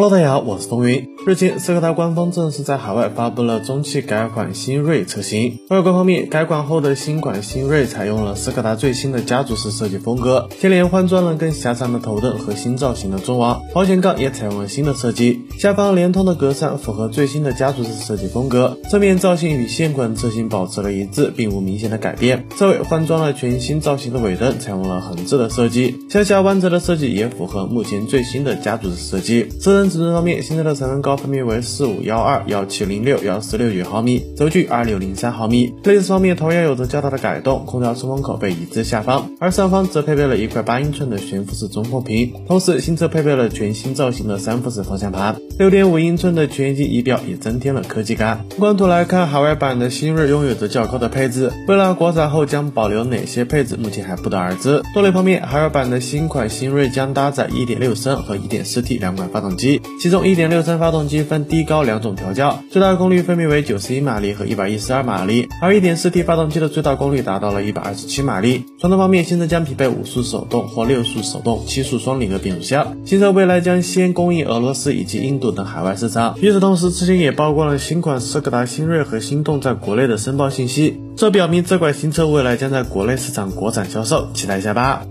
Hello，大家好，我是风云。日前，斯柯达官方正式在海外发布了中期改款新锐车型。外观方面，改款后的新款新锐采用了斯柯达最新的家族式设计风格，前脸换装了更狭长的头灯和新造型的中网，保险杠也采用了新的设计，下方连通的格栅符合最新的家族式设计风格。侧面造型与现款车型保持了一致，并无明显的改变。车尾换装了全新造型的尾灯，采用了横置的设计，向下弯折的设计也符合目前最新的家族式设计。车身尺寸方面，新车的长宽高分别为四五幺二、幺七零六、幺四六九毫米，轴距二六零三毫米。内饰方面同样有着较大的改动，空调出风口被移至下方，而上方则配备了一块八英寸的悬浮式中控屏。同时，新车配备了全新造型的三辐式方向盘，六点五英寸的全液晶仪表也增添了科技感。从官图来看，海外版的新锐拥有着较高的配置，未来国产后将保留哪些配置，目前还不得而知。动力方面，海外版的新款新锐将搭载一点六升和一点四 T 两款发动机。其中1.6升发动机分低高两种调教，最大功率分别为91马力和112马力，而 1.4T 发动机的最大功率达到了127马力。传动方面，新车将匹配五速手动或六速手动、七速双离合变速箱。新车未来将先供应俄罗斯以及印度等海外市场。与此同时，之前也曝光了新款斯柯达新锐和心动在国内的申报信息，这表明这款新车未来将在国内市场国产销售，期待一下吧。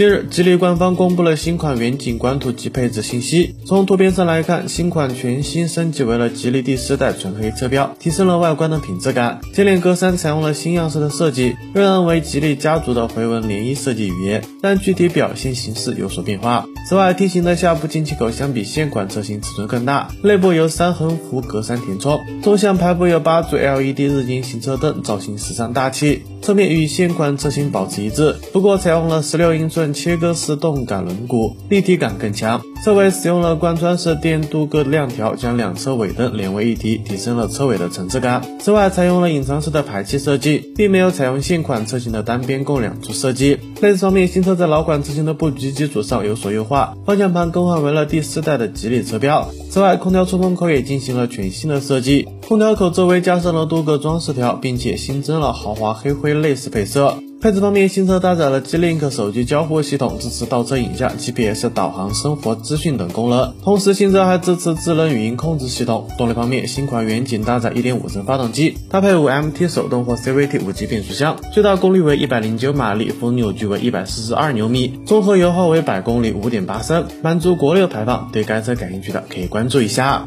近日，吉利官方公布了新款远景官图及配置信息。从图片上来看，新款全新升级为了吉利第四代纯黑车标，提升了外观的品质感。前脸格栅采用了新样式的设计，仍然为吉利家族的回纹涟漪设计语言，但具体表现形式有所变化。此外，T 型的下部进气口相比现款车型尺寸更大，内部由三横幅格栅填充，纵向排布有八组 LED 日间行车灯，造型时尚大气。侧面与现款车型保持一致，不过采用了十六英寸切割式动感轮毂，立体感更强。车尾使用了贯穿式电镀铬亮条，将两侧尾灯连为一体，提升了车尾的层次感。此外，采用了隐藏式的排气设计，并没有采用现款车型的单边共两处设计。内饰方面，新车在老款车型的布局基础上有所优化，方向盘更换为了第四代的吉利车标。此外，空调出风口也进行了全新的设计，空调口周围加上了镀铬装饰条，并且新增了豪华黑灰内饰配色。配置方面，新车搭载了 G-Link 手机交互系统，支持倒车影像、GPS 导航、生活资讯等功能。同时，新车还支持智能语音控制系统。动力方面，新款远景搭载1.5升发动机，搭配 5MT 手动或 CVT 五级变速箱，最大功率为109马力，峰扭矩为142牛米，综合油耗为百公里5.8升，满足国六排放。对该车感兴趣的可以关注一下。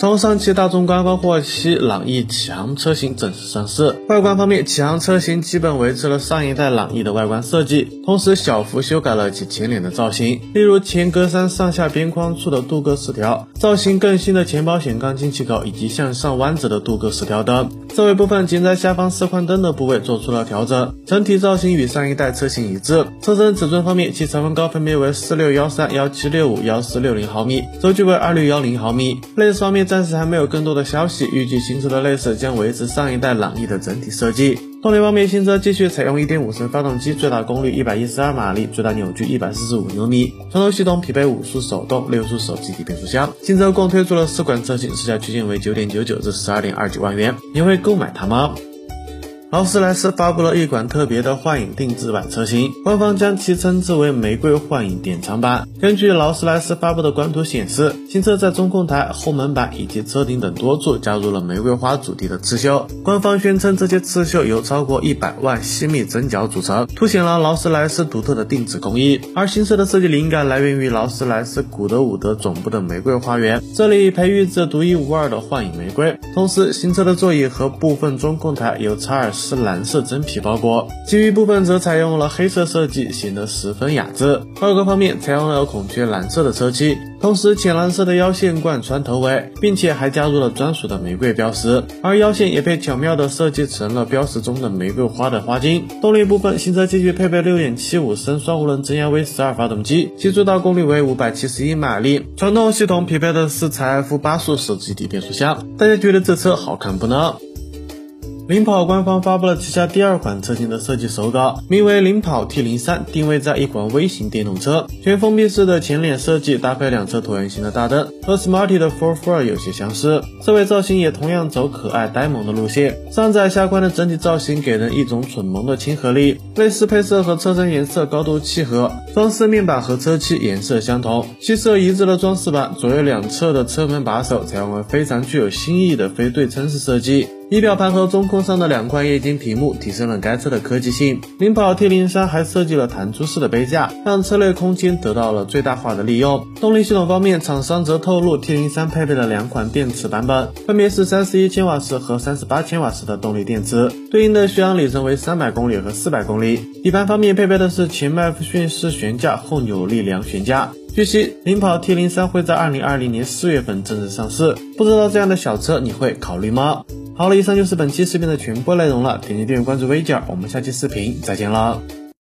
从上汽大众官方获悉，朗逸启航车型正式上市。外观方面，启航车型基本维持了上一代朗逸的外观设计，同时小幅修改了其前脸的造型，例如前格栅上下边框处的镀铬饰条，造型更新的前保险杠进气口以及向上弯折的镀铬饰条灯。车尾部分仅在下方四宽灯的部位做出了调整，整体造型与上一代车型一致。车身尺寸方面，其长宽高分别为四六幺三、幺七六五、幺四六零毫米，轴距为二六幺零毫米。内饰方面。暂时还没有更多的消息，预计新车的内饰将维持上一代朗逸的整体设计。动力方面，新车继续采用1.5升发动机，最大功率112马力，最大扭矩145牛米。传动系统匹配五速手动、六速手自一体变速箱。新车共推出了四款车型，售价区间为9.99至12.29万元，你会购买它吗？劳斯莱斯发布了一款特别的幻影定制版车型，官方将其称之为“玫瑰幻影典藏版”。根据劳斯莱斯发布的官图显示，新车在中控台、后门板以及车顶等多处加入了玫瑰花主题的刺绣。官方宣称，这些刺绣由超过一百万细密针脚组成，凸显了劳斯莱斯独特的定制工艺。而新车的设计灵感来源于劳斯莱斯古德伍德总部的玫瑰花园，这里培育着独一无二的幻影玫瑰。同时，新车的座椅和部分中控台由查尔斯。是蓝色真皮包裹，其余部分则采用了黑色设计，显得十分雅致。外观方面，采用了孔雀蓝色的车漆，同时浅蓝色的腰线贯穿头尾，并且还加入了专属的玫瑰标识，而腰线也被巧妙的设计成了标识中的玫瑰花的花茎。动力部分，新车继续配备6.75升双涡轮增压 V 十二发动机，其最大功率为571马力。传动系统匹配的是采 F 八速手自一体变速箱。大家觉得这车好看不呢？领跑官方发布了旗下第二款车型的设计手稿，名为领跑 T 零三，定位在一款微型电动车，全封闭式的前脸设计，搭配两侧椭圆形的大灯，和 Smarty 的 Four Four 有些相似。车尾造型也同样走可爱呆萌的路线，上窄下宽的整体造型给人一种蠢萌的亲和力。内饰配色和车身颜色高度契合，装饰面板和车漆颜色相同，七色一致的装饰板，左右两侧的车门把手采用了非常具有新意的非对称式设计。仪表盘和中控上的两块液晶屏幕提升了该车的科技性。领跑 T 零三还设计了弹出式的杯架，让车内空间得到了最大化的利用。动力系统方面，厂商则透露 T 零三配备了两款电池版本，分别是三十一千瓦时和三十八千瓦时的动力电池，对应的续航里程为三百公里和四百公里。底盘方面配备的是前麦弗逊式悬架后扭力梁悬架。据悉，领跑 T 零三会在二零二零年四月份正式上市，不知道这样的小车你会考虑吗？好了，以上就是本期视频的全部内容了。点击订阅关注微姐，我们下期视频再见了。